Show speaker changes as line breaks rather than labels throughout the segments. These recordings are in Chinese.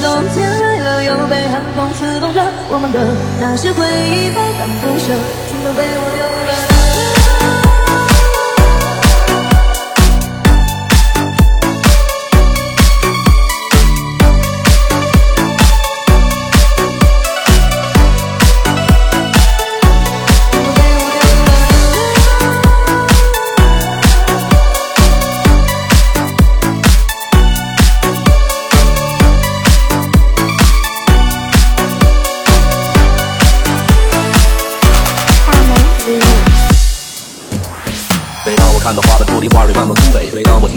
冬天来了，又被寒风刺痛着，我们的那些回忆不敢不舍，全都被我丢了。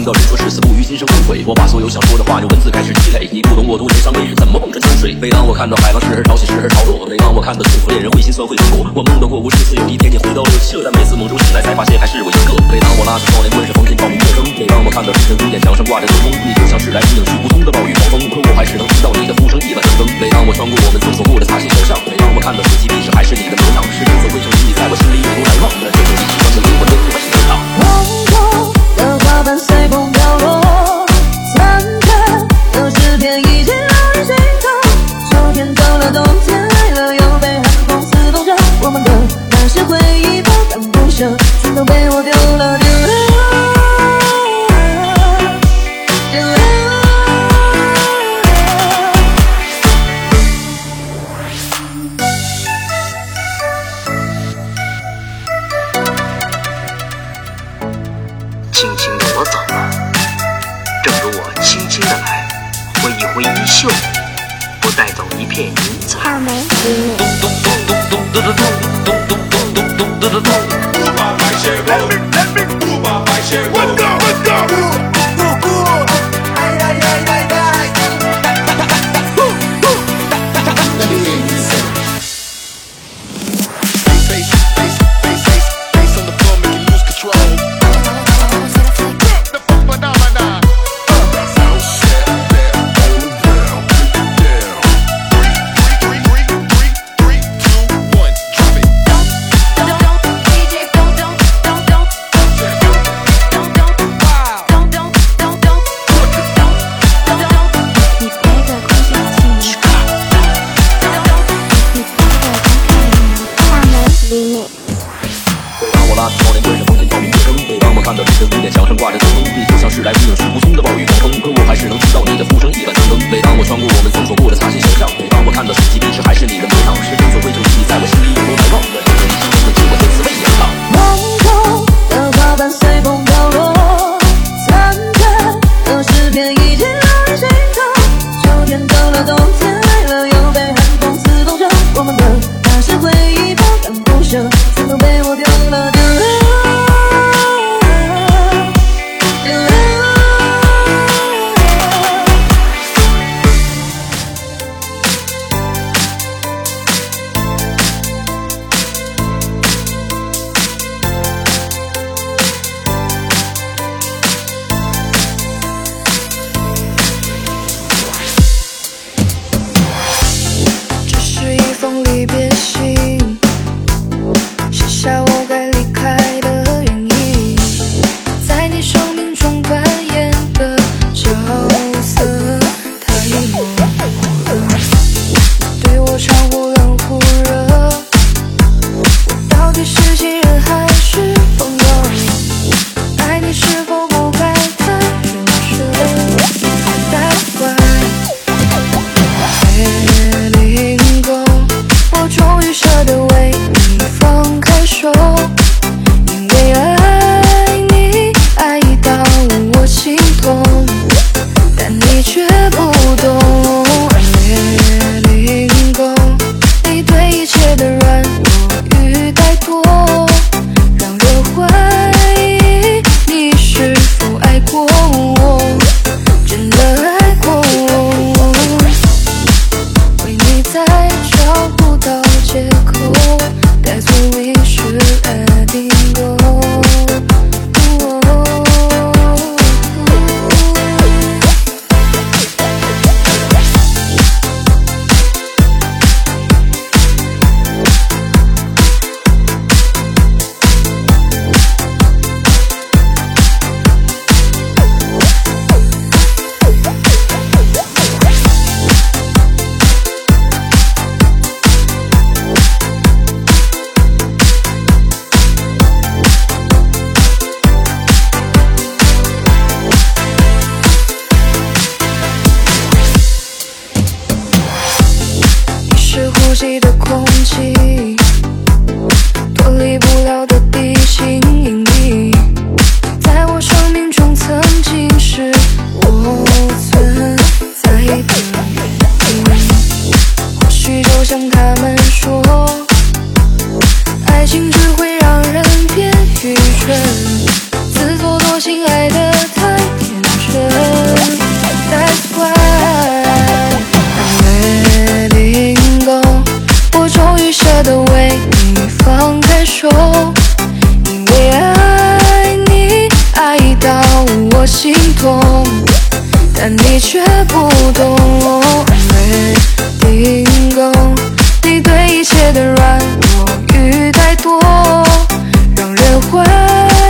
听到人说至死不渝，今生无悔。我把所有想说的话用文字开始积累。你不懂我多年伤悲是怎么望着江水。每当我看到海浪时而潮起，时而潮落；每当我看到幸福恋人会心酸会难过。我梦到过无数次有一天你回到了这，但每次梦中醒来才发现还是我一个。每当我拉着窗帘关上房间照明的灯；每当我看到凌晨五点墙上挂着灯笼，你就像是来自影去不通的暴雨狂风。可我还是能听到你的呼声一般铮铮。每当我穿过我们曾走过的擦肩小巷，每当我看到手机我
走了，正如我轻轻的来，挥一挥衣袖，不带走一片云彩。
看到凌晨五点墙上挂着灯笼，你就像是来自影去不
离不了的地心引力。在我生命中曾经是我存在的原因。或许就像他们说，爱情只会让人变愚蠢，自作多情爱你却不懂。我。Ringo，你对一切的软弱与太多，让人怀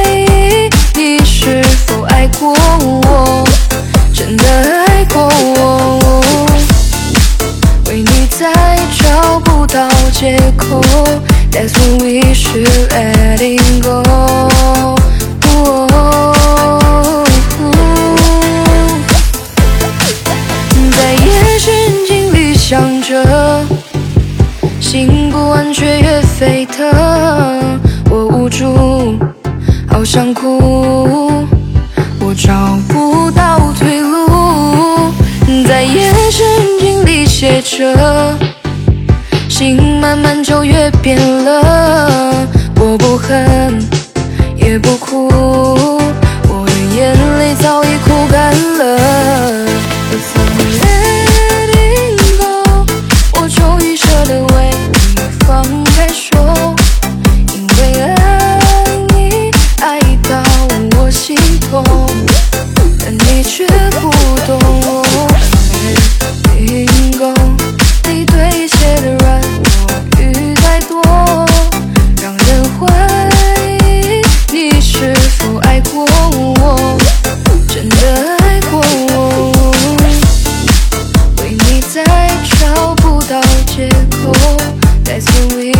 疑你是否爱过我，真的爱过我。为你再找不到借口，That's when 着，心不安却越沸腾，我无助，好想哭，我找不到退路，在夜深经历写着，心慢慢就越变了，我不恨，也不哭，我的眼泪早已哭干了。找借口再次为